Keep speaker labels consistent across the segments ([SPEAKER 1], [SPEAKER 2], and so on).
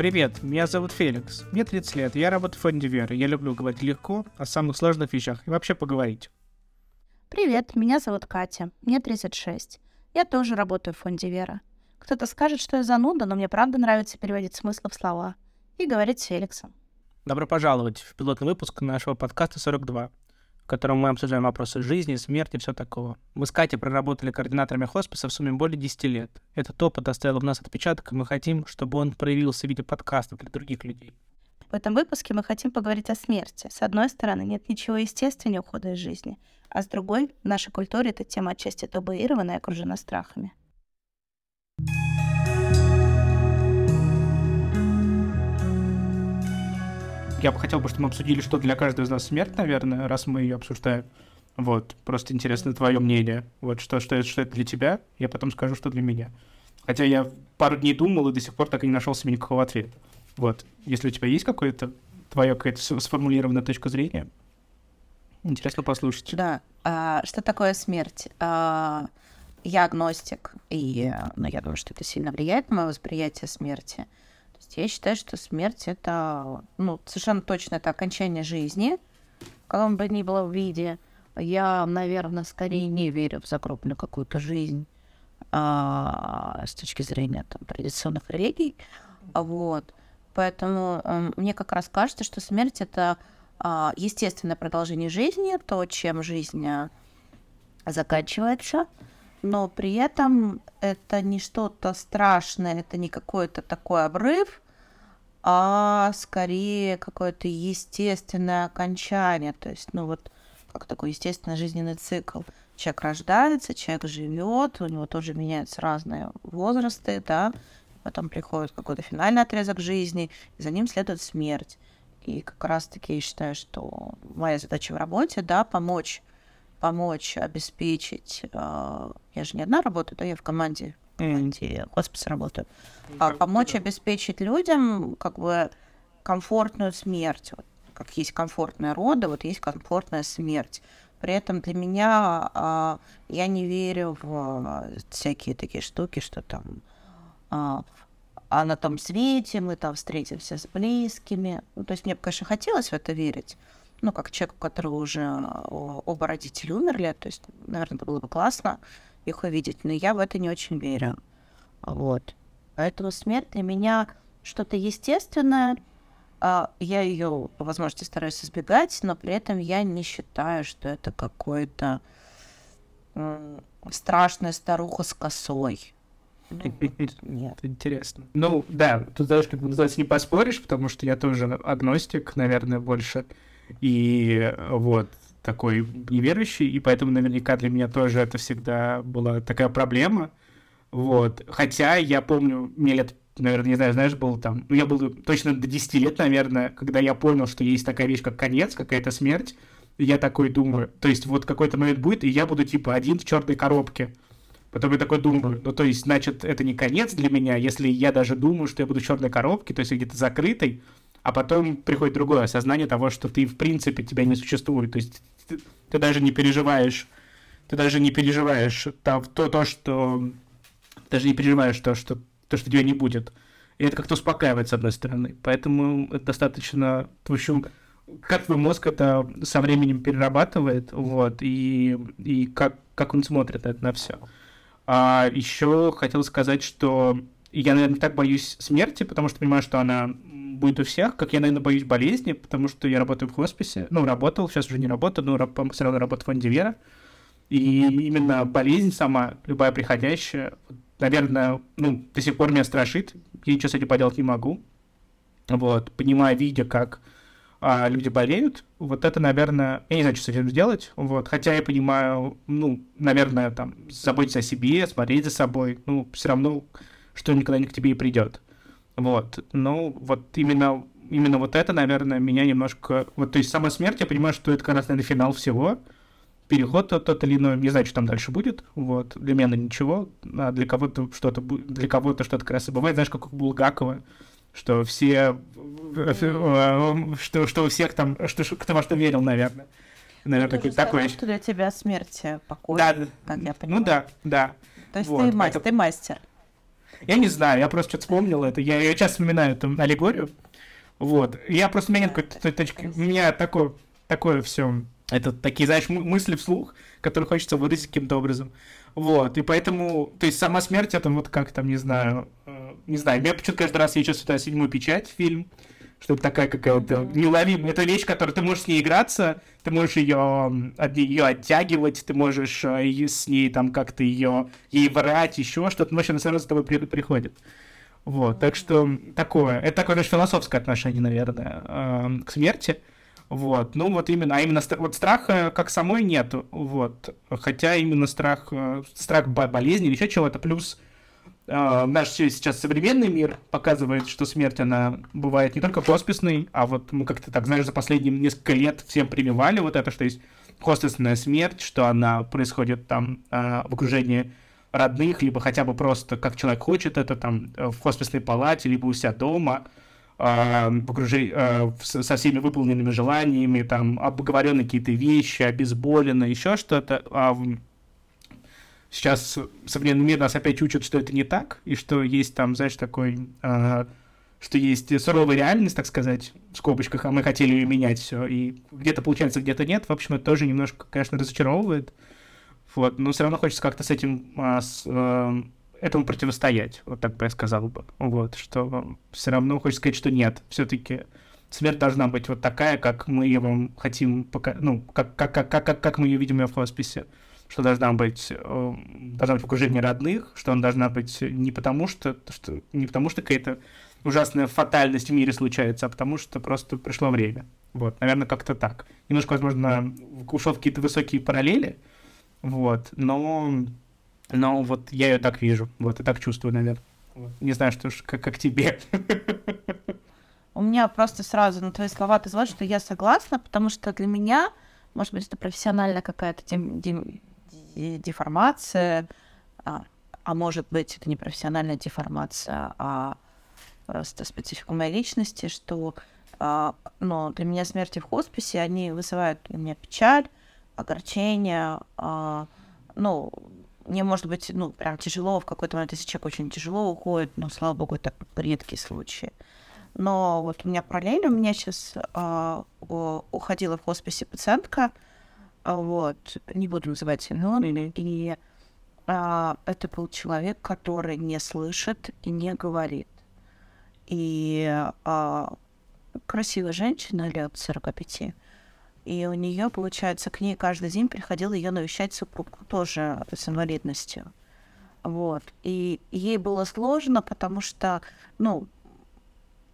[SPEAKER 1] Привет, меня зовут Феликс. Мне 30 лет, я работаю в фонде веры. Я люблю говорить легко о самых сложных вещах и вообще поговорить.
[SPEAKER 2] Привет, меня зовут Катя. Мне 36. Я тоже работаю в фонде Вера. Кто-то скажет, что я зануда, но мне правда нравится переводить смыслы в слова и говорить с Феликсом.
[SPEAKER 1] Добро пожаловать в пилотный выпуск нашего подкаста 42, в котором мы обсуждаем вопросы жизни, смерти и все такого. Мы с Катей проработали координаторами хосписа в сумме более 10 лет. Этот опыт оставил в нас отпечаток, и мы хотим, чтобы он проявился в виде подкастов для других людей.
[SPEAKER 2] В этом выпуске мы хотим поговорить о смерти. С одной стороны, нет ничего естественнее ухода из жизни, а с другой, в нашей культуре эта тема отчасти табуирована и окружена страхами.
[SPEAKER 1] Я бы хотел, бы, чтобы мы обсудили, что для каждого из нас смерть, наверное, раз мы ее обсуждаем. Вот, просто интересно твое мнение. Вот, что, что, что это для тебя, я потом скажу, что для меня. Хотя я пару дней думал и до сих пор так и не нашел себе никакого ответа. Вот, если у тебя есть какое-то твоя какая-то сформулированная точка зрения, интересно послушать.
[SPEAKER 3] Да. А, что такое смерть? А, я агностик, и ну, я думаю, что это сильно влияет на мое восприятие смерти. Есть я считаю, что смерть это, ну, совершенно точно это окончание жизни, в каком бы ни было виде. Я, наверное, скорее не верю в загробную какую-то жизнь а, с точки зрения там, традиционных религий. Вот. Поэтому э, мне как раз кажется, что смерть это э, естественное продолжение жизни, то, чем жизнь э, заканчивается, но при этом это не что-то страшное, это не какой-то такой обрыв, а скорее какое-то естественное окончание, то есть, ну вот, как такой естественный жизненный цикл. Человек рождается, человек живет, у него тоже меняются разные возрасты, да, потом приходит какой-то финальный отрезок жизни, и за ним следует смерть. И как раз-таки я считаю, что моя задача в работе, да, помочь, помочь обеспечить. Э, я же не одна работаю, да, я в команде, в команде хосписа работаю. А помочь обеспечить людям как бы комфортную смерть. Вот, как есть комфортная рода, вот есть комфортная смерть. При этом для меня а, я не верю в всякие такие штуки, что там а, а на том свете мы там встретимся с близкими. Ну, то есть мне, конечно, хотелось в это верить. Ну, как человек, у которого уже оба родителя умерли, то есть, наверное, это было бы классно их увидеть, но я в это не очень верю. Вот. Поэтому смерть для меня что-то естественное. А, я ее по возможности стараюсь избегать, но при этом я не считаю, что это какой-то страшная старуха с косой.
[SPEAKER 1] Нет. интересно. Ну, да, тут даже, как бы называется, не поспоришь, потому что я тоже агностик, наверное, больше. И вот, такой неверующий, и поэтому наверняка для меня тоже это всегда была такая проблема. Вот. Хотя я помню, мне лет, наверное, не знаю, знаешь, был там, ну, я был точно до 10 лет, наверное, когда я понял, что есть такая вещь, как конец, какая-то смерть. Я такой думаю, то есть вот какой-то момент будет, и я буду типа один в черной коробке. Потом я такой думаю, ну то есть, значит, это не конец для меня, если я даже думаю, что я буду в черной коробке, то есть где-то закрытой, а потом приходит другое осознание того, что ты в принципе тебя не существует, то есть ты, ты даже не переживаешь, ты даже не переживаешь то, то, то что даже не переживаешь то, что то, что тебя не будет. И это как-то успокаивает, с одной стороны. Поэтому это достаточно, в общем, как твой мозг это со временем перерабатывает, вот, и, и как, как он смотрит это на все. А еще хотел сказать, что я, наверное, так боюсь смерти, потому что понимаю, что она будет у всех, как я, наверное, боюсь болезни, потому что я работаю в хосписе, ну, работал, сейчас уже не работаю, но все равно работаю в фонде Вера. И именно болезнь сама, любая приходящая, наверное, ну, до сих пор меня страшит, я ничего с этим поделать не могу. Вот, понимая, видя, как а люди болеют, вот это, наверное, я не знаю, что с этим сделать, вот, хотя я понимаю, ну, наверное, там, заботиться о себе, смотреть за собой, ну, все равно, что никогда не к тебе и придет, вот, ну, вот именно, именно вот это, наверное, меня немножко, вот, то есть сама смерть, я понимаю, что это как раз, наверное, финал всего, переход тот, тот или иной, не знаю, что там дальше будет, вот, для меня ничего, а для кого-то что-то, для кого-то что-то как раз и бывает, знаешь, как у Булгакова, что все, что, что у всех там, что, кто во что верил, наверное.
[SPEAKER 3] Наверное, такой, такой. Что для тебя смерть покой,
[SPEAKER 1] да,
[SPEAKER 3] как я
[SPEAKER 1] понимаю. Ну да, да.
[SPEAKER 3] То есть вот, ты, мастер, это... ты мастер.
[SPEAKER 1] Я не знаю, я просто что-то вспомнил это. Я, я часто вспоминаю эту аллегорию. Вот. Я просто, у меня нет какой-то точки. У меня такое, такое все. Это такие, знаешь, мы- мысли вслух, которые хочется выразить каким-то образом. Вот. И поэтому, то есть сама смерть, это вот как там, не знаю, э, не знаю. Мне почему-то каждый раз я чувствую седьмую печать фильм, что это такая какая-то неуловимая. Это вещь, которую ты можешь с ней играться, ты можешь ее, ее оттягивать, ты можешь э, с ней там как-то ее, ей врать, еще что-то, но она сразу за тобой при- приходит. Вот, так что такое, это такое даже философское отношение, наверное, эм, к смерти. Вот, ну вот именно, а именно вот страха как самой нету, вот, хотя именно страх, э, страх бо- болезни или еще чего-то, плюс э, наш се- сейчас современный мир показывает, что смерть, она бывает не только хосписной, а вот мы как-то так, знаешь, за последние несколько лет всем прививали вот это, что есть хосписная смерть, что она происходит там э, в окружении родных, либо хотя бы просто как человек хочет это там э, в хосписной палате, либо у себя дома, э, в окружении, э, со всеми выполненными желаниями, там обговоренные какие-то вещи, обезболенные, еще что-то. А в- сейчас современный мир нас опять учит, что это не так, и что есть там, знаешь, такой, э, что есть суровая реальность, так сказать, в скобочках, а мы хотели ее менять все, и где-то получается, где-то нет. В общем, это тоже немножко, конечно, разочаровывает. Вот, но все равно хочется как-то с этим, а, с, э, этому противостоять, вот так бы я сказал бы. Вот, что все равно хочется сказать, что нет, все-таки смерть должна быть вот такая, как мы ее хотим, пока, ну, как, как, как, как, как, мы ее видим в хосписе. Что должна быть, э, должна быть в окружении родных, что она должна быть не потому, что, что не потому, что какая-то ужасная фатальность в мире случается, а потому что просто пришло время. Вот, наверное, как-то так. Немножко, возможно, ушел в какие-то высокие параллели, вот, но, но вот я ее так вижу, вот, и так чувствую, наверное. Вот. Не знаю, что ж, как, как тебе.
[SPEAKER 3] У меня просто сразу на твои слова отозвалось, что я согласна, потому что для меня, может быть, это профессиональная какая-то дем- де- деформация, а, а может быть, это не профессиональная деформация, а просто специфика моей личности, что а, ну, для меня смерти в хосписе, они вызывают у меня печаль, огорчение, а, ну, мне может быть, ну, прям тяжело в какой-то момент, если человек очень тяжело уходит, но, слава богу, это редкие случаи. Но вот у меня параллельно, у меня сейчас уходила в хосписе пациентка, а, вот, не буду называть имен, и а, это был человек, который не слышит и не говорит. И а, красивая женщина лет 45. И у нее, получается, к ней каждый день приходил ее навещать супруг, тоже с инвалидностью. Вот. И ей было сложно, потому что, ну,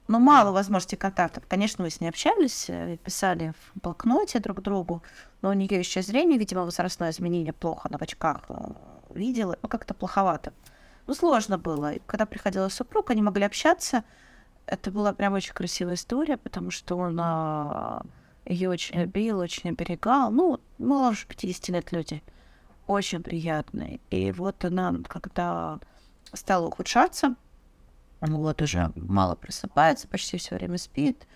[SPEAKER 3] ну, мало возможностей контактов. Конечно, мы с ней общались, э, писали в блокноте друг другу, но у нее еще зрение, видимо, возрастное изменение плохо, она в очках э, видела, ну, как-то плоховато. Ну, сложно было. И когда приходила супруг, они могли общаться. Это была прям очень красивая история, потому что он а, ее очень любил, очень оберегал. Ну, моложе 50 лет люди. Очень приятные. И вот она, когда стала ухудшаться, вот уже мало просыпается, почти все время спит.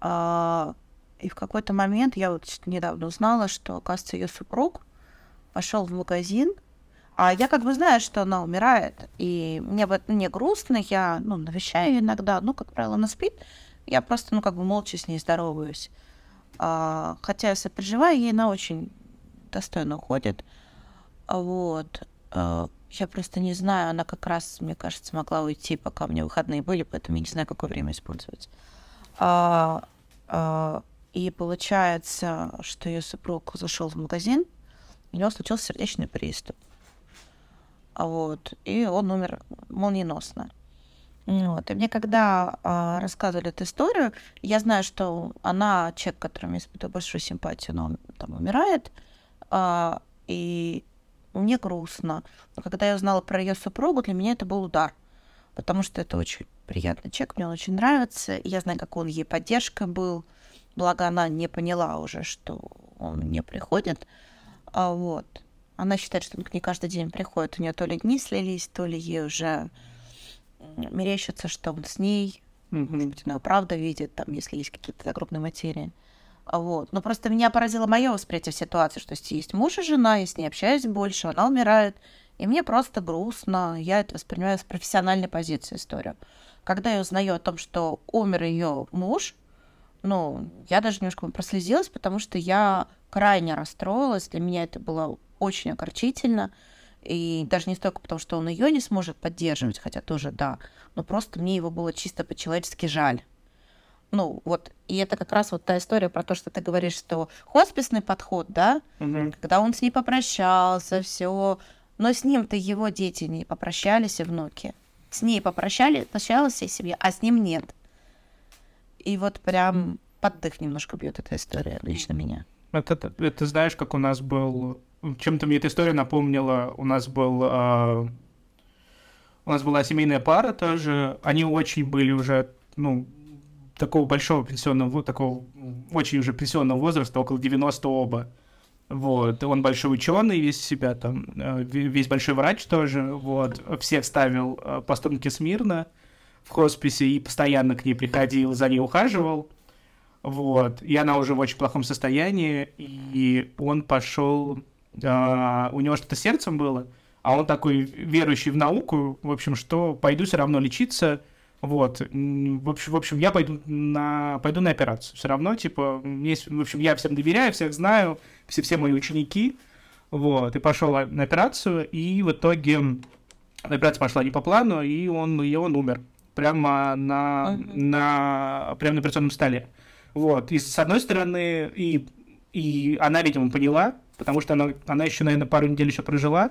[SPEAKER 3] А, и в какой-то момент я вот недавно узнала, что, оказывается, ее супруг пошел в магазин, а я как бы знаю, что она умирает, и мне вот мне грустно, я ну, навещаю ее иногда, ну, как правило, она спит, я просто, ну, как бы молча с ней здороваюсь. А, хотя я сопереживаю, ей она очень достойно уходит. А Вот. А, я просто не знаю, она как раз, мне кажется, могла уйти, пока у меня выходные были, поэтому я не знаю, какое время использовать. А, а, и получается, что ее супруг зашел в магазин, у него случился сердечный приступ. А Вот. И он умер молниеносно. Вот. И мне когда а, рассказывали эту историю, я знаю, что она, человек, которому я испытываю большую симпатию, но он там умирает. А, и мне грустно. Но когда я узнала про ее супругу, для меня это был удар. Потому что это очень приятный человек, мне он очень нравится. и Я знаю, как он ей поддержка был. Благо, она не поняла уже, что он не приходит. А вот. Она считает, что он к ней каждый день приходит. У нее то ли дни слились, то ли ей уже мерещится, что он с ней. Может быть, она правда видит, там, если есть какие-то загробные материи. Вот. Но просто меня поразило мое восприятие ситуации, что есть муж и жена, я с ней общаюсь больше, она умирает. И мне просто грустно, я это воспринимаю с профессиональной позиции историю. Когда я узнаю о том, что умер ее муж, ну, я даже немножко прослезилась, потому что я крайне расстроилась. Для меня это было очень огорчительно. И даже не столько потому, что он ее не сможет поддерживать, хотя тоже да, но просто мне его было чисто по-человечески жаль. Ну, вот, и это как раз вот та история про то, что ты говоришь, что хосписный подход, да,
[SPEAKER 1] Мгм.
[SPEAKER 3] когда он с ней попрощался, все, но с ним-то его дети не попрощались и внуки. С ней попрощали, прощалась всей семья, а с ним нет. И вот прям поддых немножко бьет эта история лично меня.
[SPEAKER 1] Это, это, это знаешь, как у нас был... Чем-то мне эта история напомнила. У нас был... а, у нас была семейная пара тоже. Они очень были уже, ну, такого большого пенсионного, во- такого очень уже пенсионного возраста, около 90 оба. Вот, он большой ученый весь себя там, э, ве- весь большой врач тоже, вот, всех ставил э, по струнке смирно в хосписе и постоянно к ней приходил, за ней ухаживал, вот, и она уже в очень плохом состоянии, и он пошел, а, у него что-то сердцем было, а он такой верующий в науку, в общем, что пойду все равно лечиться, вот, в общем, в общем, я пойду на, пойду на операцию, все равно, типа, есть- в общем, я всем доверяю, всех знаю, все, все мои ученики, вот, и пошел на операцию, и в итоге операция пошла не по плану, и он, и он умер прямо на,
[SPEAKER 3] Мгм.
[SPEAKER 1] на, прямо на операционном столе. Вот, и с одной стороны, и, и она, видимо, поняла, потому что она, она еще, наверное, пару недель еще прожила,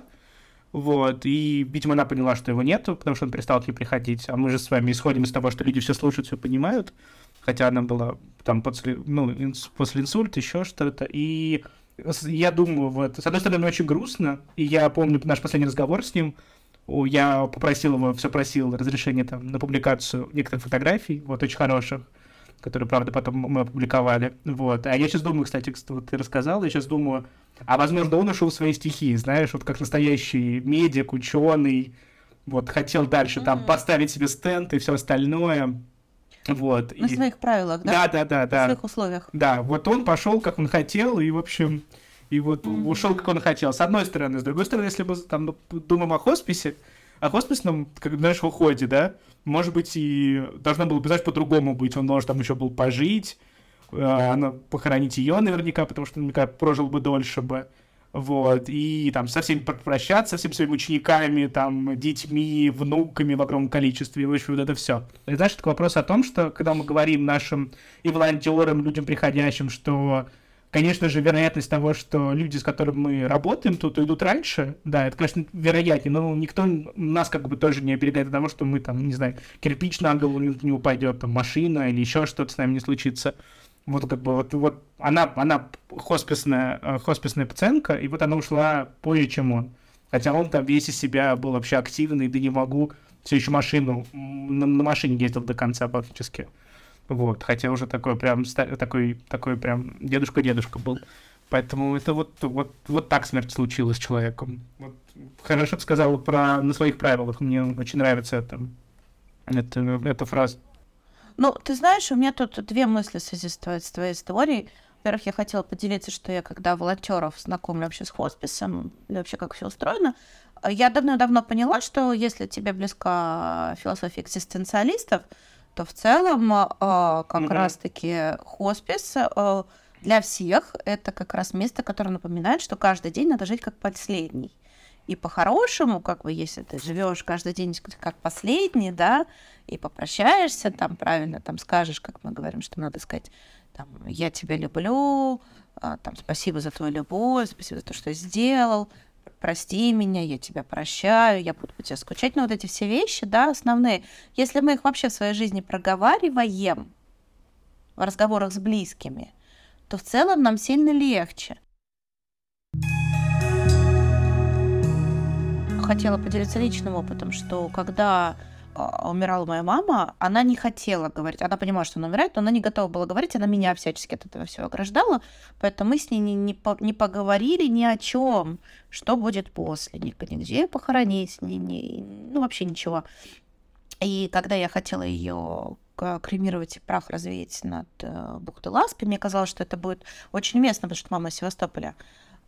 [SPEAKER 1] вот, и, видимо, она поняла, что его нету, потому что он перестал к ней приходить, а мы же с вами исходим из того, что люди все слушают, все понимают, хотя она была там после, ну, инс- после инсульта, еще что-то, и я думаю, вот, с одной стороны, очень грустно, и я помню наш последний разговор с ним, я попросил его, все просил разрешения там на публикацию некоторых фотографий, вот, очень хороших, которые, правда, потом мы опубликовали, вот, а я сейчас думаю, кстати, кс- вот ты рассказал, я сейчас думаю, а возможно, он ушел в свои стихии, знаешь, вот как настоящий медик, ученый, вот, хотел дальше там
[SPEAKER 3] Мгм.
[SPEAKER 1] поставить себе стенд и все остальное, вот.
[SPEAKER 3] На
[SPEAKER 1] и-
[SPEAKER 3] своих правилах, да?
[SPEAKER 1] Да, да, да,
[SPEAKER 3] На
[SPEAKER 1] да.
[SPEAKER 3] своих условиях.
[SPEAKER 1] Да, вот он пошел, как он хотел, и, в общем, и вот ушел, как он хотел. С одной стороны. С другой стороны, если мы там ну, думаем о хосписе, о хосписном, как знаешь, уходе, да, может быть, и должно было бы, знаешь, по-другому быть. Он может там еще был пожить, э, она, похоронить ее наверняка, потому что наверняка прожил бы дольше бы. Вот, и там со всеми прощаться, со всеми своими учениками, там, детьми, внуками в огромном количестве, в общем, вот это все. И знаешь, это вопрос о том, что когда мы говорим нашим и волонтерам, людям приходящим, что, конечно же, вероятность того, что люди, с которыми мы работаем, тут уйдут раньше, да, это, конечно, вероятнее, но никто нас как бы тоже не оберегает от того, что мы там, не знаю, кирпич на голову не, упадет, там, машина или еще что-то с нами не случится. Вот как бы вот, вот она, она хосписная, э, хосписная пациентка, и вот она ушла позже, чем он. Хотя он там весь из себя был вообще активный, да не могу, все еще машину, на, на машине ездил до конца практически. Вот, хотя уже такой прям, такой, такой прям дедушка-дедушка был. Поэтому это вот, вот, вот так смерть случилась с человеком. Вот, хорошо ты сказал про на своих правилах. Мне очень нравится это, это, эта фраза.
[SPEAKER 3] Ну, ты знаешь, у меня тут две мысли в связи с твоей, с твоей историей. Во-первых, я хотела поделиться, что я, когда волонтеров знакомлю вообще с хосписом, и вообще как все устроено, я давно-давно поняла, что если тебе близка философия экзистенциалистов, то в целом э, как
[SPEAKER 1] Мгм.
[SPEAKER 3] раз-таки хоспис э, для всех это как раз место, которое напоминает, что каждый день надо жить как последний. И по-хорошему, как бы, если ты живешь каждый день как последний, да, и попрощаешься, там правильно там скажешь, как мы говорим, что надо сказать, там, я тебя люблю, а, там, спасибо за твою любовь, спасибо за то, что сделал, прости меня, я тебя прощаю, я буду по тебе скучать. Ну, вот эти все вещи, да, основные. Если мы их вообще в своей жизни проговариваем в разговорах с близкими, то в целом нам сильно легче. Хотела поделиться личным опытом, что когда умирала моя мама, она не хотела говорить. Она понимала, что она умирает, но она не готова была говорить. Она меня всячески от этого всего ограждала. Поэтому мы с ней не, не, по- не поговорили ни о чем, что будет после. Ни, нигде похоронить, ни, ни, ну вообще ничего. И когда я хотела ее кремировать и прах развеять над э, бухтой Ласпи, мне казалось, что это будет очень уместно, потому что мама из Севастополя.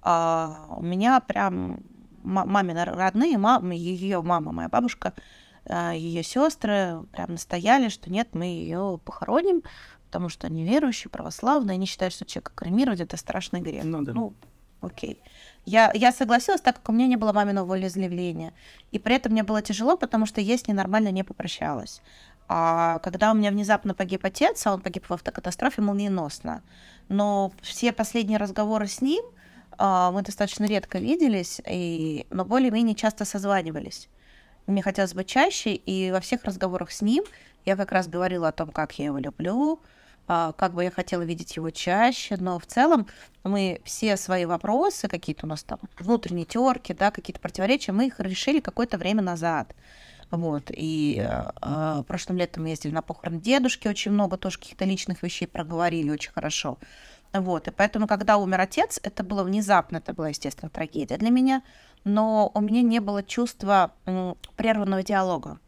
[SPEAKER 3] А у меня прям мамины родные, мама, ее мама, моя бабушка, а, ее сестры прям настояли, что нет, мы ее похороним, потому что они верующие, православные, они считают, что человека кремировать это страшный грех.
[SPEAKER 1] Ну, да.
[SPEAKER 3] ну окей. Я, я согласилась, так как у меня не было маминого волеизъявления. И при этом мне было тяжело, потому что я с ней нормально не попрощалась. А когда у меня внезапно погиб отец, а он погиб в автокатастрофе молниеносно, но все последние разговоры с ним а, мы достаточно редко виделись, и, но более-менее часто созванивались. Мне хотелось бы чаще, и во всех разговорах с ним я как раз говорила о том, как я его люблю, а, как бы я хотела видеть его чаще, но в целом мы все свои вопросы, какие-то у нас там внутренние терки, да, какие-то противоречия, мы их решили какое-то время назад. Вот, и э, прошлым летом мы ездили на похорон дедушки, очень много тоже каких-то личных вещей проговорили очень хорошо. Вот, и поэтому, когда умер отец, это было внезапно, это была, естественно, трагедия для меня, но у меня не было чувства м, прерванного диалога.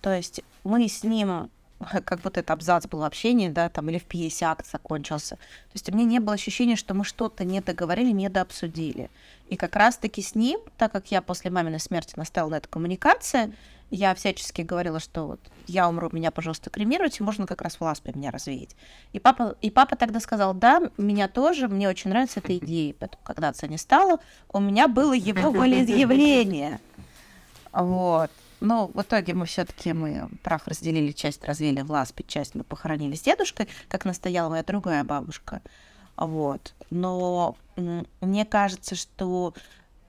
[SPEAKER 3] То есть мы с ним как будто это абзац был общение, да, там, или в 50 закончился. То есть у меня не было ощущения, что мы что-то не договорили, не дообсудили. И как раз-таки с ним, так как я после маминой смерти настала на эту коммуникацию, я всячески говорила, что вот я умру, меня, пожалуйста, кремируйте, можно как раз в ласпе меня развеять. И папа, и папа тогда сказал, да, меня тоже, мне очень нравится эта идея. Поэтому, когда отца не стало, у меня было его волеизъявление. Вот. Но в итоге мы все-таки мы прах разделили, часть развели в ласпе, часть мы похоронили с дедушкой, как настояла моя другая бабушка. Вот. Но мне кажется, что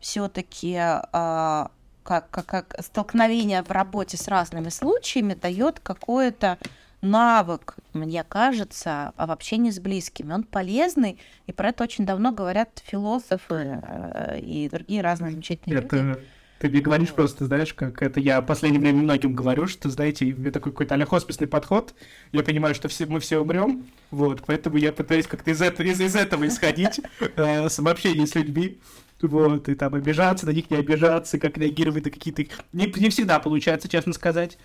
[SPEAKER 3] все-таки а, как, как, как столкновение в работе с разными случаями дает какое-то навык, мне кажется, в общении с близкими. Он полезный, и про это очень давно говорят философы э, и другие разные замечательные
[SPEAKER 1] это...
[SPEAKER 3] люди
[SPEAKER 1] ты мне говоришь просто, знаешь, как это я в последнее время многим говорю, что, знаете, у меня такой какой-то хосписный подход. Я понимаю, что все, мы все умрем, вот, поэтому я пытаюсь как-то из, этого, из, из этого исходить, э, самообщение с людьми, вот, и там обижаться, на них не обижаться, как реагировать на какие-то... Не, не всегда получается, честно сказать.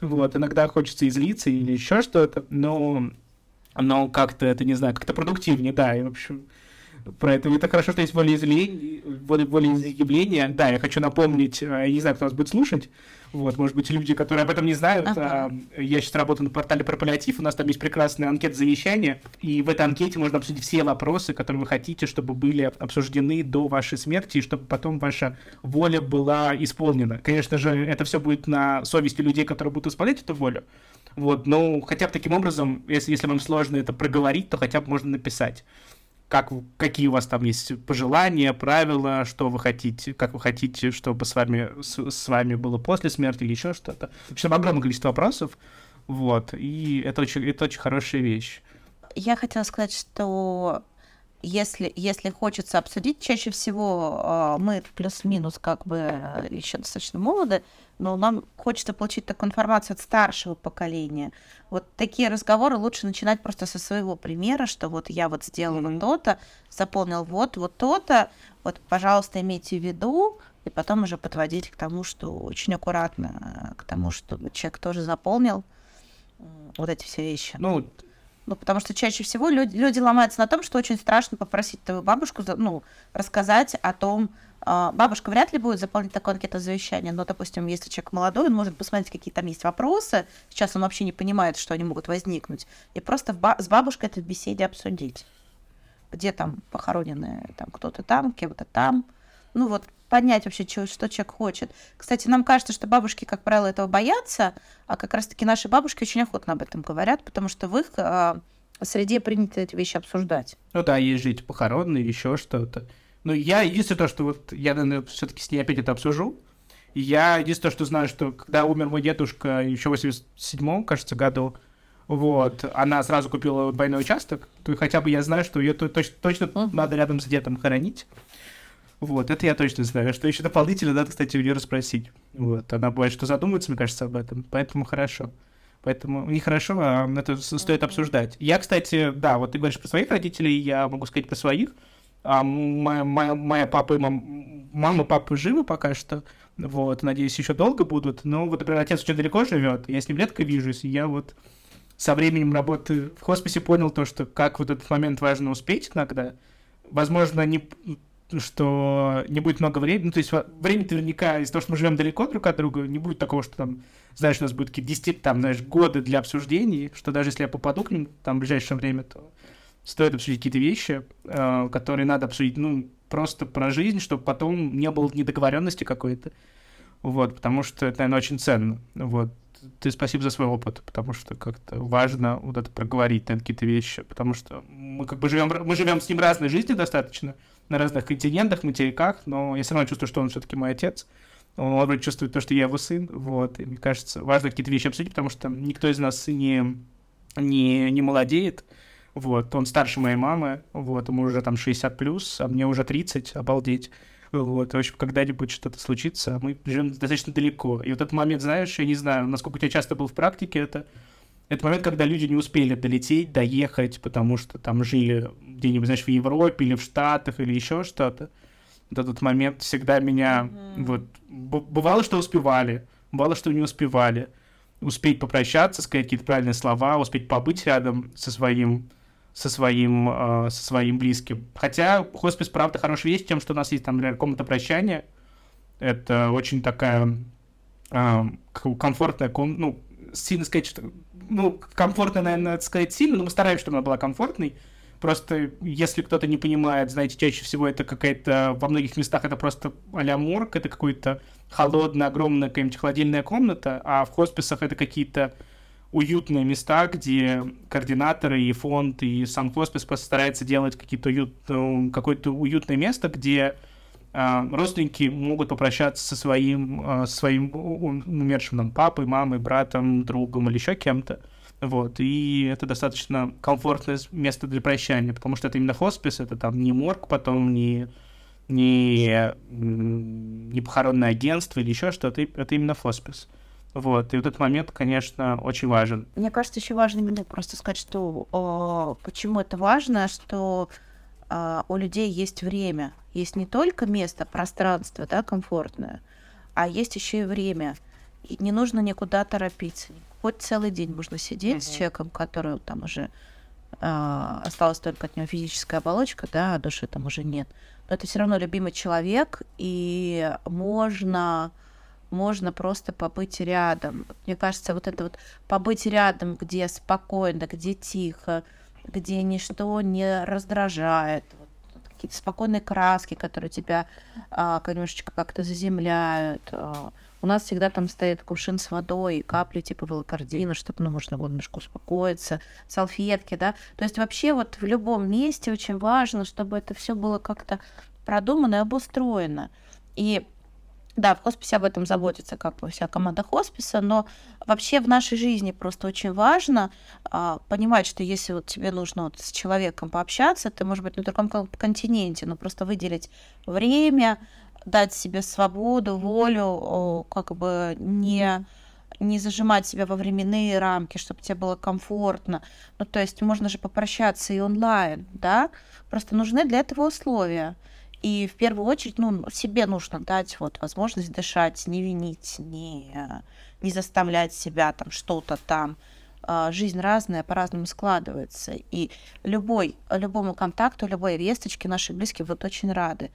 [SPEAKER 1] Вот, иногда хочется излиться или еще что-то, но, но как-то это, не знаю, как-то продуктивнее, да, и, в общем, про это. Это хорошо, что есть волеизъявление, волеизъявление. Да, я хочу напомнить, э, я не знаю, кто нас будет слушать, вот, может быть, люди, которые об этом не знают. Ага. А, я сейчас работаю на портале про паллиатив, у нас там есть прекрасная анкета завещания, и в этой анкете можно обсудить все вопросы, которые вы хотите, чтобы были обсуждены до вашей смерти, и чтобы потом ваша воля была исполнена. Конечно же, это все будет на совести людей, которые будут исполнять эту волю. Вот, но хотя бы таким образом, если, если вам сложно это проговорить, то хотя бы можно написать как, какие у вас там есть пожелания, правила, что вы хотите, как вы хотите, чтобы с вами, с, с вами было после смерти или еще что-то. В общем, огромное количество вопросов, вот, и это очень, это очень хорошая вещь.
[SPEAKER 3] Я хотела сказать, что если, если хочется обсудить, чаще всего э, мы плюс-минус как бы э, еще достаточно молоды, но нам хочется получить такую информацию от старшего поколения. Вот такие разговоры лучше начинать просто со своего примера, что вот я вот сделал mm-hmm. то-то, заполнил вот, вот то-то, вот, пожалуйста, имейте в виду, и потом уже подводить к тому, что очень аккуратно, э, к тому, что человек тоже заполнил вот эти все вещи.
[SPEAKER 1] Ну,
[SPEAKER 3] ну, потому что чаще всего люди, люди ломаются на том, что очень страшно попросить твою бабушку, ну, рассказать о том, э, бабушка вряд ли будет заполнить такое анкету завещания, но, допустим, если человек молодой, он может посмотреть, какие там есть вопросы, сейчас он вообще не понимает, что они могут возникнуть, и просто ба- с бабушкой это в беседе обсудить. Где там похоронены там кто-то там, кем-то там, ну вот понять вообще, что, что человек хочет. Кстати, нам кажется, что бабушки, как правило, этого боятся, а как раз-таки наши бабушки очень охотно об этом говорят, потому что в их э, среде принято эти вещи обсуждать.
[SPEAKER 1] Ну да, есть эти похоронные, еще что-то. Ну, я единственное то, что вот я, наверное, все-таки с ней опять это обсужу. Я единственное, что знаю, что когда умер мой дедушка еще в 87-м, кажется, году, вот, она сразу купила двойной участок, то хотя бы я знаю, что ее точно, точно надо рядом с дедом хоронить. Вот, это я точно знаю. Что еще дополнительно надо, кстати, у нее расспросить. Вот, она бывает, что задумывается, мне кажется, об этом. Поэтому хорошо. Поэтому не хорошо, а это стоит обсуждать. Я, кстати, да, вот ты говоришь про своих родителей, я могу сказать про своих. А моя, моя, моя папа и мам, мама, папа живы пока что. Вот, надеюсь, еще долго будут. Но вот, например, отец очень далеко живет, я с ним редко вижусь, и я вот со временем работы в хосписе понял то, что как вот этот момент важно успеть иногда. Возможно, не что не будет много времени. Ну, то есть время наверняка из-за того, что мы живем далеко друг от друга, не будет такого, что там, знаешь, у нас будут какие-то 10, там, знаешь, годы для обсуждений, что даже если я попаду к ним там в ближайшее время, то стоит обсудить какие-то вещи, э, которые надо обсудить, ну, просто про жизнь, чтобы потом не было недоговоренности какой-то. Вот, потому что это, наверное, очень ценно. Вот. Ты спасибо за свой опыт, потому что как-то важно вот это проговорить, наверное, какие-то вещи, потому что мы как бы живем, мы живем с ним разной жизнью достаточно, на разных континентах, материках, но я все равно чувствую, что он все-таки мой отец. Он вроде чувствует то, что я его сын, вот, и мне кажется, важно какие-то вещи обсудить, потому что никто из нас не, не, не молодеет, вот, он старше моей мамы, вот, ему уже там 60 плюс, а мне уже 30, обалдеть. Вот, в общем, когда-нибудь что-то случится, а мы живем достаточно далеко. И вот этот момент, знаешь, я не знаю, насколько у тебя часто был в практике это, это момент, когда люди не успели долететь, доехать, потому что там жили где-нибудь, знаешь, в Европе или в Штатах или еще что-то. Вот этот момент всегда меня... Mm-hmm. Вот, бывало, что успевали, бывало, что не успевали. Успеть попрощаться, сказать какие-то правильные слова, успеть побыть рядом со своим со своим, э, со своим близким. Хотя хоспис, правда, хорошая вещь тем, что у нас есть там, например, комната прощания. Это очень такая э, комфортная комната, ну, сильно сказать, что... Ну, комфортно, наверное, сказать сильно, но мы стараемся, чтобы она была комфортной. Просто, если кто-то не понимает, знаете, чаще всего это какая-то... Во многих местах это просто а-ля морг, это какой-то холодная, огромная какая-нибудь холодильная комната, а в хосписах это какие-то уютные места, где координаторы и фонд, и сам хоспис постараются делать какие-то уют, ну, какое-то уютное место, где родственники могут попрощаться со своим, э, своим умершим там, папой, мамой, братом, другом или еще кем-то. Вот, и это достаточно комфортное место для прощания, потому что это именно хоспис, это там не морг, потом не, не, не похоронное агентство или еще что-то, это именно хоспис. Вот, и вот этот момент, конечно, очень важен.
[SPEAKER 3] Мне кажется, еще важно именно просто сказать, что о, почему это важно, что у людей есть время. Есть не только место, пространство, да, комфортное, а есть еще и время. И не нужно никуда торопиться. Хоть целый день можно сидеть mm-hmm. с человеком, который там уже э, осталась только от него физическая оболочка, да, а души там уже нет. Но это все равно любимый человек, и можно можно просто побыть рядом. Мне кажется, вот это вот побыть рядом, где спокойно, где тихо, где ничто не раздражает, вот, какие-то спокойные краски, которые тебя а, немножечко как-то заземляют. А. У нас всегда там стоит кувшин с водой, капли типа волокордина, чтобы ну, можно было немножко успокоиться, салфетки, да. То есть вообще вот в любом месте очень важно, чтобы это все было как-то продумано и обустроено. И да, в хосписе об этом заботится как бы вся команда хосписа, но вообще в нашей жизни просто очень важно а, понимать, что если вот тебе нужно вот с человеком пообщаться, ты, может быть, на другом континенте, но просто выделить время, дать себе свободу, волю, как бы не не зажимать себя во временные рамки, чтобы тебе было комфортно. Ну, то есть можно же попрощаться и онлайн, да? Просто нужны для этого условия. И в первую очередь, ну, себе нужно дать вот возможность дышать, не винить, не, не заставлять себя там что-то там. А, жизнь разная, по-разному складывается. И любой, любому контакту, любой весточке наши близкие будут очень рады.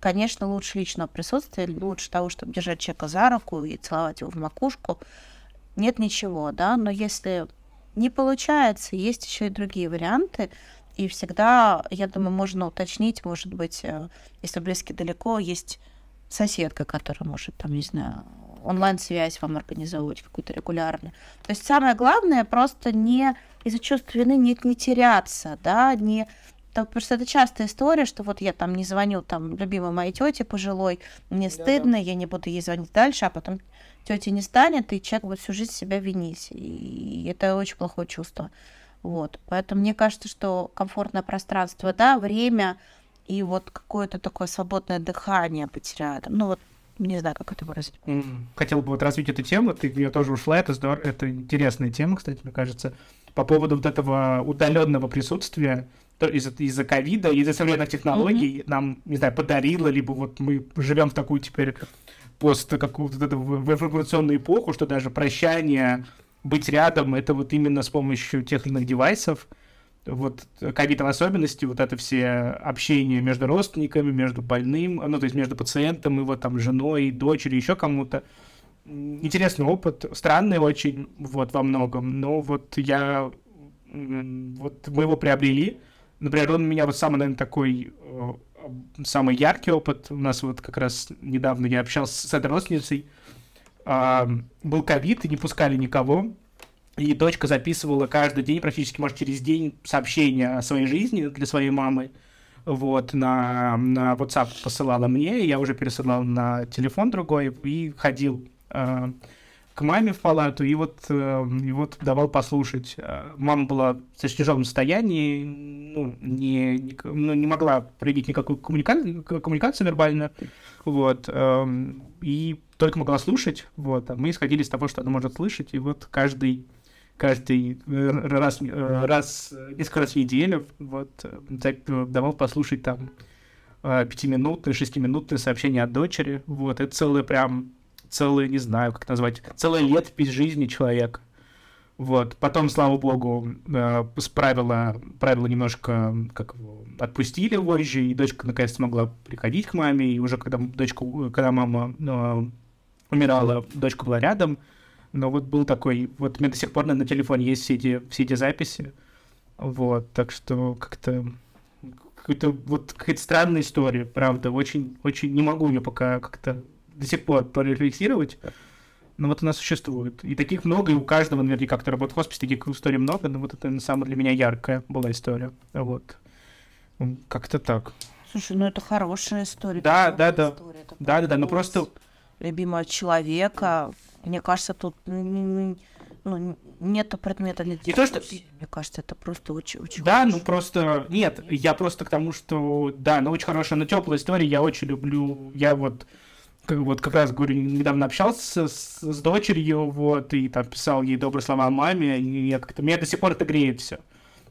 [SPEAKER 3] Конечно, лучше личного присутствия, лучше того, чтобы держать человека за руку и целовать его в макушку. Нет ничего, да, но если не получается, есть еще и другие варианты. И всегда, я думаю, можно уточнить, может быть, э, если близки далеко, есть соседка, которая может, там, не знаю, онлайн-связь вам организовывать какую-то регулярную. То есть самое главное просто не из-за чувства вины не, не теряться, да, не так, просто это частая история, что вот я там не звоню там любимой моей тете пожилой, мне стыдно, да. я не буду ей звонить дальше, а потом тетя не станет, и человек будет всю жизнь себя винить. И это очень плохое чувство. Вот. Поэтому мне кажется, что комфортное пространство, да, время и вот какое-то такое свободное дыхание рядом. Ну вот не знаю, как это выразить.
[SPEAKER 1] Хотел бы вот развить эту тему, ты ее тоже ушла, это здорово, это интересная тема, кстати, мне кажется, по поводу вот этого удаленного присутствия из-за ковида, из-за современных технологий mm-hmm. нам, не знаю, подарило, либо вот мы живем в такую теперь пост какую-то в информационную эпоху, что даже прощание быть рядом, это вот именно с помощью тех иных девайсов. вот ковидом особенности, вот это все общение между родственниками, между больным, ну, то есть между пациентом, его там женой, дочерью, еще кому-то. Интересный опыт, странный очень, вот, во многом, но вот я, вот мы его приобрели, например, он у меня вот самый, наверное, такой э, самый яркий опыт, у нас вот как раз недавно я общался с этой родственницей, а, был ковид, и не пускали никого, и дочка записывала каждый день, практически, может, через день сообщения о своей жизни для своей мамы. Вот, на, на WhatsApp посылала мне, я уже пересылал на телефон другой и ходил э, к маме в палату, и вот, э, и вот давал послушать. Мама была в тяжелом состоянии, ну, не, не, ну, не могла проявить никакую коммуника... коммуникацию вербальную, вот, э, и только могла слушать, вот, а мы исходили из того, что она может слышать, и вот каждый каждый э, раз, э, раз, несколько раз в неделю, вот, давал послушать там пятиминутные, шестиминутные сообщения от дочери, вот, это целое прям, целое, не знаю, как назвать, целое летопись жизни человека. Вот, потом, слава богу, э, правила, правила немножко как отпустили позже, и дочка наконец смогла приходить к маме, и уже когда дочка, когда мама э, умирала, дочка была рядом, но вот был такой, вот у меня до сих пор на телефоне есть все эти, все эти записи, вот, так что как-то какая-то вот какая-то странная история, правда, очень, очень не могу ее пока как-то до сих пор порефлексировать, но вот она существует. И таких много, и у каждого, наверняка, кто работает в хосписе, таких историй много, но вот это, самом для меня яркая была история. Вот. Как-то так.
[SPEAKER 3] Слушай, ну это хорошая история.
[SPEAKER 1] Да, да, да. История. Да, да, да, ну просто...
[SPEAKER 3] Любимого человека, мне кажется, тут ну, нет предмета
[SPEAKER 1] для Не то, что...
[SPEAKER 3] Мне кажется, это просто очень, очень
[SPEAKER 1] Да, хорошо. ну просто... Нет, я просто к тому, что... Да, ну очень хорошая, но теплая история, я очень люблю... Я вот вот как раз, говорю, недавно общался с, с дочерью, вот, и там писал ей добрые слова о маме, и я как-то, меня до сих пор это греет все.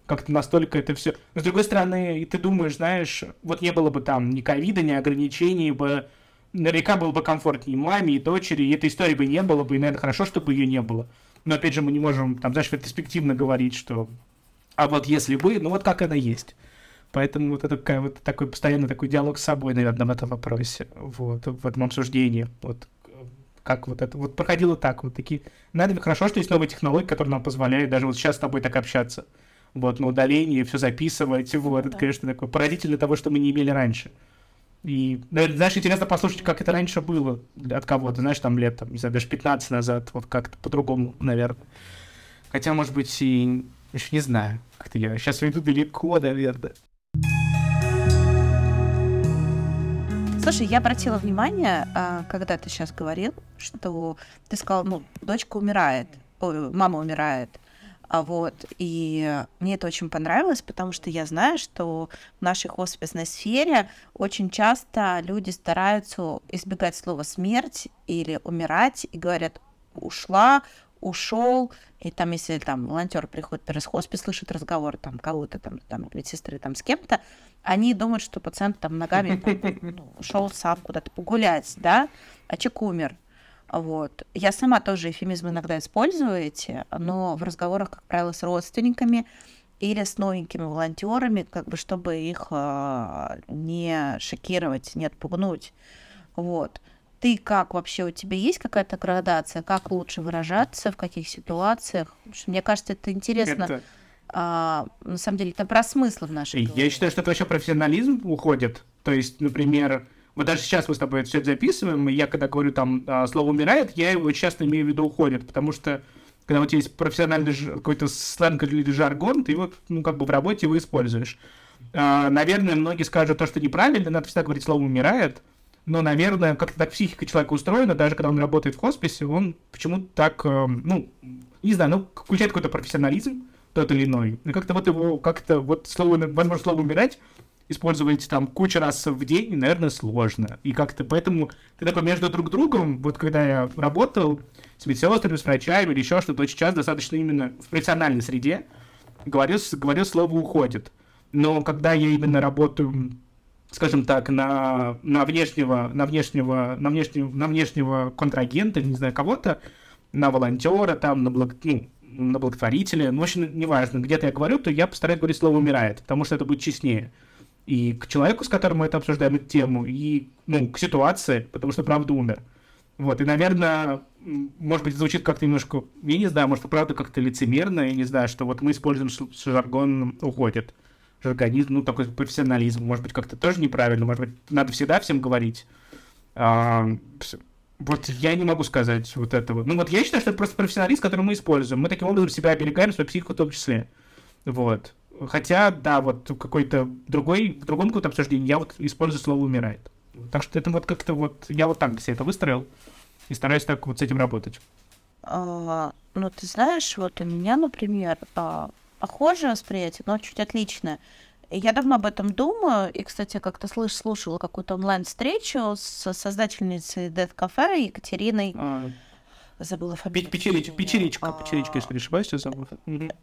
[SPEAKER 1] Как-то настолько это все. Но с другой стороны, и ты думаешь, знаешь, вот не было бы там ни ковида, ни ограничений бы, наверняка было бы комфортнее и маме, и дочери, и этой истории бы не было бы, и, наверное, хорошо, чтобы ее не было. Но опять же, мы не можем, там, знаешь, перспективно говорить, что а вот если бы, ну вот как она есть. Поэтому вот это такая, вот такой постоянно такой диалог с собой, наверное, в этом вопросе, вот, в этом обсуждении, вот, как вот это, вот проходило так, вот такие, наверное, хорошо, что есть новые технологии, которые нам позволяют даже вот сейчас с тобой так общаться, вот, на удалении, все записывать, вот, да. это, конечно, такое поразительно того, что мы не имели раньше. И, наверное, знаешь, интересно послушать, как это раньше было от кого-то, знаешь, там лет, там, не знаю, даже 15 назад, вот как-то по-другому, наверное. Хотя, может быть, и еще не знаю, как-то я сейчас веду далеко, наверное.
[SPEAKER 3] Слушай, я обратила внимание, а, когда ты сейчас говорил, что ты сказал, ну, дочка умирает, ой, мама умирает. А вот, и мне это очень понравилось, потому что я знаю, что в нашей хосписной сфере очень часто люди стараются избегать слова смерть или умирать и говорят ушла, ушел, и там, если там волонтер приходит через хоспис, слышит разговор там кого-то там, там медсестры там с кем-то, они думают, что пациент там ногами ну, ушел сам куда-то погулять, да, а человек умер. Вот. Я сама тоже эфемизм иногда использую эти, но в разговорах, как правило, с родственниками или с новенькими волонтерами, как бы чтобы их э, не шокировать, не отпугнуть. Вот. Ты как вообще, у тебя есть какая-то градация, как лучше выражаться, в каких ситуациях? Мне кажется, это интересно. Это а, на самом деле, это про смысл в нашей
[SPEAKER 1] Я считаю, что это вообще профессионализм уходит. То есть, например, вот даже сейчас мы с тобой все это записываем, и я когда говорю там а, слово «умирает», я его часто имею в виду «уходит», потому что когда у тебя есть профессиональный какой-то сленг или жаргон, ты его, ну, как бы в работе его используешь. А, наверное, многие скажут то, что неправильно, надо всегда говорить слово «умирает», но, наверное, как-то так психика человека устроена, даже когда он работает в хосписе, он почему-то так, э, ну, не знаю, ну, включает какой-то профессионализм, тот или иной. И как-то вот его, как-то вот слово, возможно, слово умирать использовать там кучу раз в день, наверное, сложно. И как-то поэтому ты такой между друг другом, вот когда я работал с медсестрами, с врачами или еще что-то, очень часто достаточно именно в профессиональной среде говорю, говорю слово «уходит». Но когда я именно работаю, скажем так, на, на внешнего, на внешнего, на внешнего, на внешнего контрагента, не знаю, кого-то, на волонтера, там, на благ... ну, на благотворителя, ну, в общем, неважно, где-то я говорю, то я постараюсь говорить слово «умирает», потому что это будет честнее. И к человеку, с которым мы это обсуждаем, эту тему, и, ну, к ситуации, потому что правда умер. Вот, и, наверное, может быть, звучит как-то немножко, я не знаю, может, правда как-то лицемерно, я не знаю, что вот мы используем жаргон уходит. Жаргонизм, ну, такой профессионализм, может быть, как-то тоже неправильно, может быть, надо всегда всем говорить. А, вот я не могу сказать вот этого. Ну, вот я считаю, что это просто профессионализм, который мы используем. Мы таким образом себя оберегаем, свою психику в том числе. Вот. Хотя, да, вот какой-то другой, в другом каком-то обсуждении я вот использую слово «умирает». Так что это вот как-то вот, я вот так себе это выстроил и стараюсь так вот с этим работать.
[SPEAKER 3] А, ну, ты знаешь, вот у меня, например, а, похожее восприятие, но чуть отличное. Я давно об этом думаю, и, кстати, как-то слыш слушала какую-то онлайн-встречу с создательницей Death Cafe Екатериной. А, забыла фамилию.
[SPEAKER 1] Печерич, печеричка, печеричка, если не ошибаюсь, я забыл.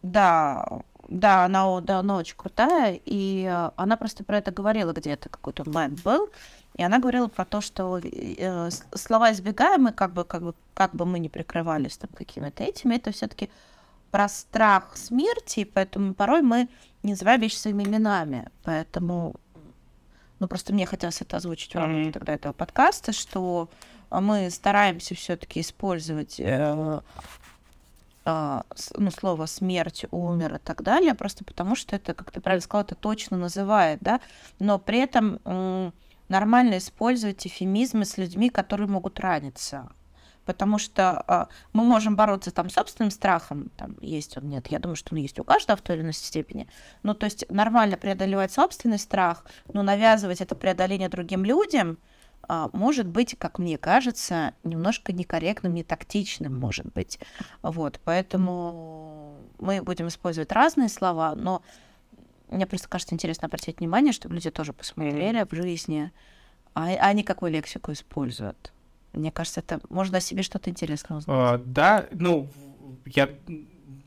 [SPEAKER 3] Да, да, она, да, она очень крутая, и э, она просто про это говорила где-то, какой-то онлайн был, и она говорила про то, что э, слова избегаемые, как бы, как бы, как бы мы не прикрывались там какими-то этими, это все-таки про страх смерти, поэтому порой мы не называем вещи своими именами. Поэтому, ну, просто мне хотелось это озвучить в рамках mm-hmm. тогда этого подкаста, что мы стараемся все-таки использовать э, э, ну, слово смерть, умер и так далее, просто потому что это, как ты правильно сказала, это точно называет, да, но при этом нормально использовать эфемизмы с людьми, которые могут раниться. Потому что э, мы можем бороться там собственным страхом, там есть он, нет, я думаю, что он есть у каждого в той или иной степени, ну, то есть нормально преодолевать собственный страх, но навязывать это преодоление другим людям, может быть, как мне кажется, немножко некорректным, не тактичным, может быть, вот, поэтому мы будем использовать разные слова, но мне просто кажется интересно обратить внимание, чтобы люди тоже посмотрели в жизни, а, а они какую лексику используют. Мне кажется, это можно о себе что-то интересное узнать.
[SPEAKER 1] А, да, ну, я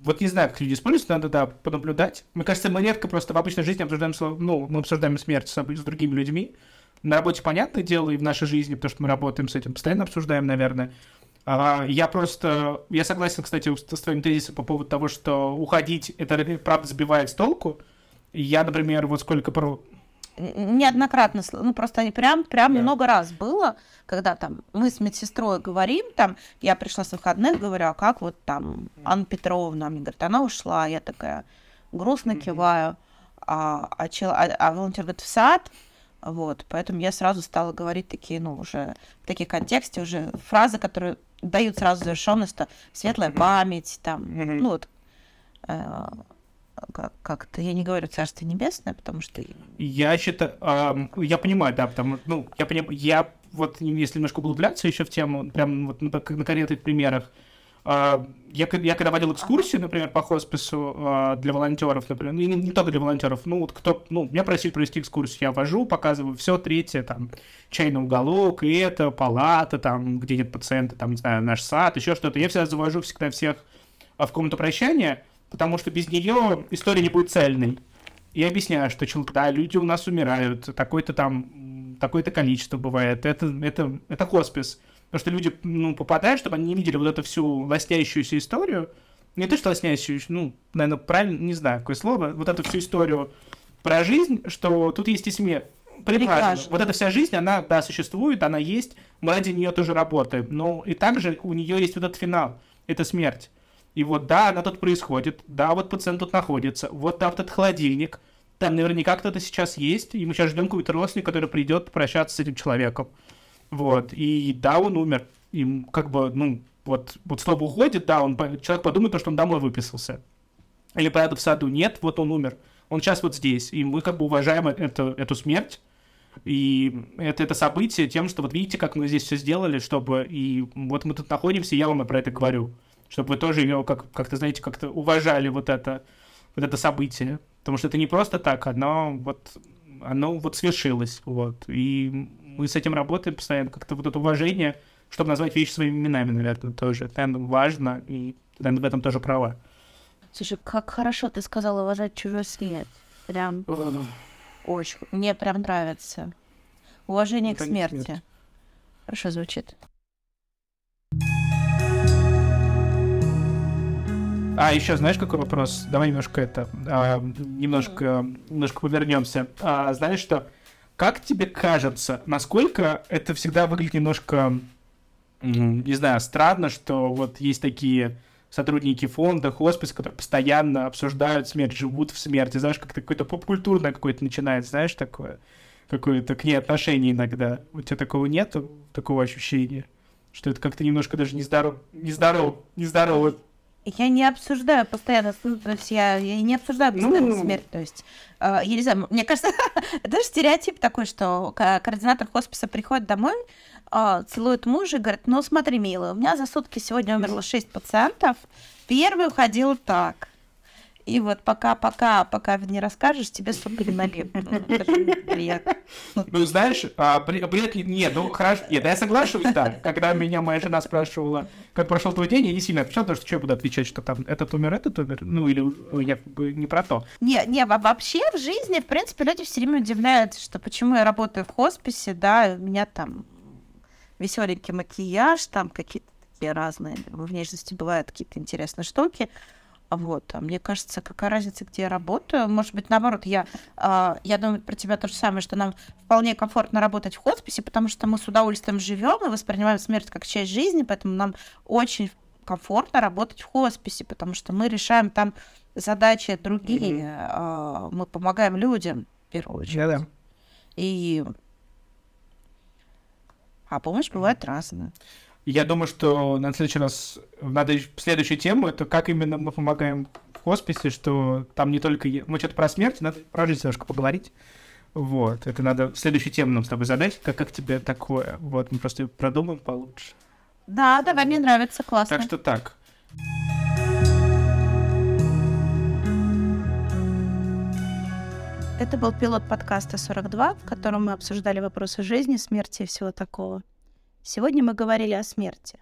[SPEAKER 1] вот не знаю, как люди используют, надо, да, понаблюдать. Мне кажется, мы редко просто в обычной жизни обсуждаем, ну, мы обсуждаем смерть с, с другими людьми. На работе, понятное дело, и в нашей жизни, потому что мы работаем с этим, постоянно обсуждаем, наверное. А, я просто, я согласен, кстати, с твоим тезисом по поводу того, что уходить, это правда сбивает с толку. Я, например, вот сколько про
[SPEAKER 3] неоднократно, ну просто прям, прям да. много раз было, когда там мы с медсестрой говорим, там, я пришла с выходных, говорю, а как вот там Анна Петровна, мне говорит, она ушла, я такая грустно киваю, а, а, чел, а, а волонтер говорит, в сад, вот, поэтому я сразу стала говорить такие, ну, уже в таких контексте, уже фразы, которые дают сразу завершенность, светлая память, там, ну, вот, э, как-то, я не говорю Царство Небесное, потому что...
[SPEAKER 1] Я считаю, э, я понимаю, да, потому, ну, я понимаю, я вот, если немножко углубляться еще в тему, прям вот на, на конкретных примерах, я, я когда водил экскурсии, например, по хоспису uh, для волонтеров, например, ну, не, не только для волонтеров, ну, вот кто, ну, меня просили провести экскурсию, я вожу, показываю все третье, там, чайный уголок, и это, палата, там, где нет пациента, там, не знаю, наш сад, еще что-то. Я всегда завожу всегда всех в комнату прощания, потому что без нее история не будет цельной. И объясняю, что да, люди у нас умирают, такое-то там, такое-то количество бывает, это, это, это хоспис. Потому что люди ну, попадают, чтобы они не видели вот эту всю лоснящуюся историю, не то, что лоснящуюся, ну, наверное, правильно, не знаю, какое слово, вот эту всю историю про жизнь, что тут есть и смерть. Прекрасно. Вот эта вся жизнь, она, да, существует, она есть, мы ради нее тоже работаем, но и также у нее есть вот этот финал, это смерть. И вот да, она тут происходит, да, вот пациент тут находится, вот там этот холодильник, там наверняка кто-то сейчас есть, и мы сейчас ждем какой-то родственник, который придет прощаться с этим человеком. Вот, и да, он умер. И как бы, ну, вот, вот слово уходит, да, он, человек подумает, что он домой выписался. Или поедет в саду, нет, вот он умер. Он сейчас вот здесь. И мы как бы уважаем это, эту смерть. И это, это событие тем, что вот видите, как мы здесь все сделали, чтобы... И вот мы тут находимся, я вам про это говорю чтобы вы тоже ее как- как-то, знаете, как-то уважали вот это, вот это событие. Потому что это не просто так, оно вот, оно вот свершилось, вот. И мы с этим работаем постоянно, как-то вот это уважение, чтобы назвать вещи своими именами, наверное, тоже. Это важно, и ты в этом тоже права.
[SPEAKER 3] Слушай, как хорошо ты сказала уважать чужой свет. Прям очень. Мне прям нравится. Уважение это к смерти. смерть. Хорошо звучит.
[SPEAKER 1] А, еще знаешь, какой вопрос? Давай немножко это, а, немножко, немножко повернемся. А, знаешь что? Как тебе кажется, насколько это всегда выглядит немножко, не знаю, странно, что вот есть такие сотрудники фонда, хосписа, которые постоянно обсуждают смерть, живут в смерти, знаешь, как-то какое-то поп-культурное какое-то начинает, знаешь, такое, какое-то к ней отношение иногда. У тебя такого нет, такого ощущения? Что это как-то немножко даже нездорово, нездорово, нездорово.
[SPEAKER 3] Я не обсуждаю постоянно, ну, то есть я, я не обсуждаю постоянно
[SPEAKER 1] Ну.
[SPEAKER 3] смерть, то есть, э, я не знаю, мне кажется, это же стереотип такой, что ко- координатор хосписа приходит домой, э, целует мужа и говорит, ну смотри, милый, у меня за сутки сегодня умерло 6 пациентов, первый уходил так, и вот пока-пока, пока не расскажешь, тебе столько не. Ну, неприятно.
[SPEAKER 1] Ну, знаешь, а, при этом- нет, ну, хорошо, нет, я соглашусь, да. Когда меня моя жена спрашивала, как прошел твой день, я не сильно отвечал, потому что что я буду отвечать, что там этот умер, этот умер, ну, или я как бы не про то.
[SPEAKER 3] Не, не, во- вообще в жизни, в принципе, люди все время удивляются, что почему я работаю в хосписе, да, у меня там веселенький макияж, там какие-то разные в внешности бывают какие-то интересные штуки. Вот, а мне кажется, какая разница, где я работаю. Может быть, наоборот, я, а, я думаю про тебя то же самое, что нам вполне комфортно работать в хосписе, потому что мы с удовольствием живем и воспринимаем смерть как часть жизни, поэтому нам очень комфортно работать в хосписе, потому что мы решаем там задачи другие, а, мы помогаем людям в первую очередь.
[SPEAKER 1] Да-да.
[SPEAKER 3] И а помощь бывает разная.
[SPEAKER 1] Я думаю, что на следующий раз надо следующую тему, это как именно мы помогаем в хосписе, что там не только... Мы что-то про смерть, надо про жизнь немножко поговорить. Вот, это надо следующую тему нам с тобой задать, как, как тебе такое. Вот, мы просто продумаем получше.
[SPEAKER 3] Да, давай, мне нравится, классно.
[SPEAKER 1] Так что так.
[SPEAKER 2] Это был пилот подкаста 42, в котором мы обсуждали вопросы жизни, смерти и всего такого. Сегодня мы говорили о смерти.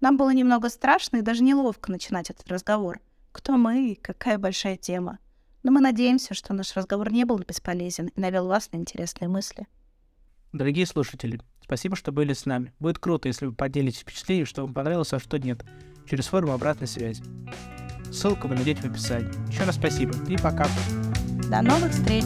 [SPEAKER 2] Нам было немного страшно и даже неловко начинать этот разговор. Кто мы и какая большая тема. Но мы надеемся, что наш разговор не был бесполезен и навел вас на интересные мысли.
[SPEAKER 1] Дорогие слушатели, спасибо, что были с нами. Будет круто, если вы поделитесь впечатлением, что вам понравилось, а что нет, через форму обратной связи. Ссылку вы найдете в описании. Еще раз спасибо и пока.
[SPEAKER 3] До новых встреч!